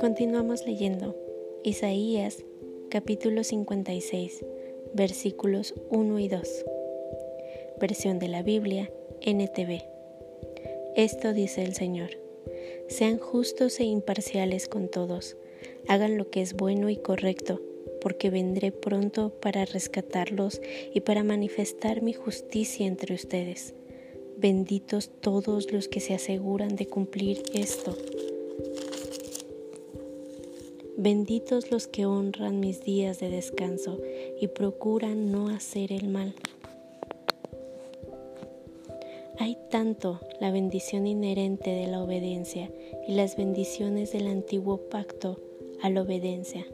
Continuamos leyendo Isaías capítulo 56 versículos 1 y 2. Versión de la Biblia NTV. Esto dice el Señor. Sean justos e imparciales con todos. Hagan lo que es bueno y correcto, porque vendré pronto para rescatarlos y para manifestar mi justicia entre ustedes. Benditos todos los que se aseguran de cumplir esto. Benditos los que honran mis días de descanso y procuran no hacer el mal. Hay tanto la bendición inherente de la obediencia y las bendiciones del antiguo pacto a la obediencia.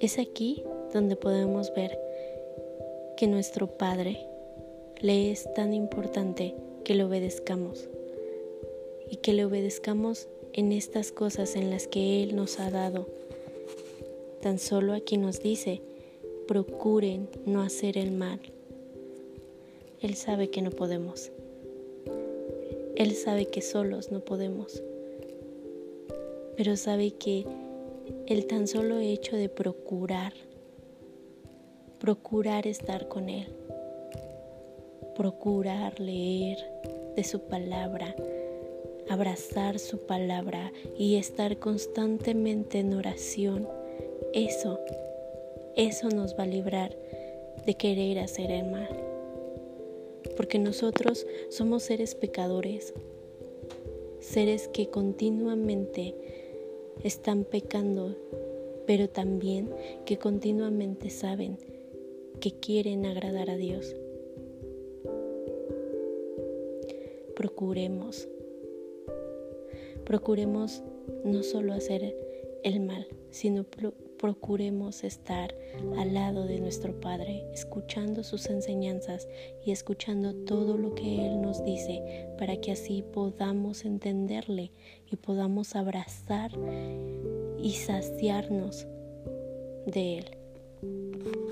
Es aquí donde podemos ver que nuestro Padre le es tan importante que le obedezcamos y que le obedezcamos en estas cosas en las que Él nos ha dado. Tan solo aquí nos dice, procuren no hacer el mal. Él sabe que no podemos. Él sabe que solos no podemos. Pero sabe que el tan solo hecho de procurar, procurar estar con Él, procurar leer de su palabra, abrazar su palabra y estar constantemente en oración, eso, eso nos va a librar de querer hacer el mal. Porque nosotros somos seres pecadores, seres que continuamente están pecando, pero también que continuamente saben que quieren agradar a Dios. Procuremos procuremos no solo hacer el mal, sino procuremos estar al lado de nuestro Padre, escuchando sus enseñanzas y escuchando todo lo que Él nos dice, para que así podamos entenderle y podamos abrazar y saciarnos de Él.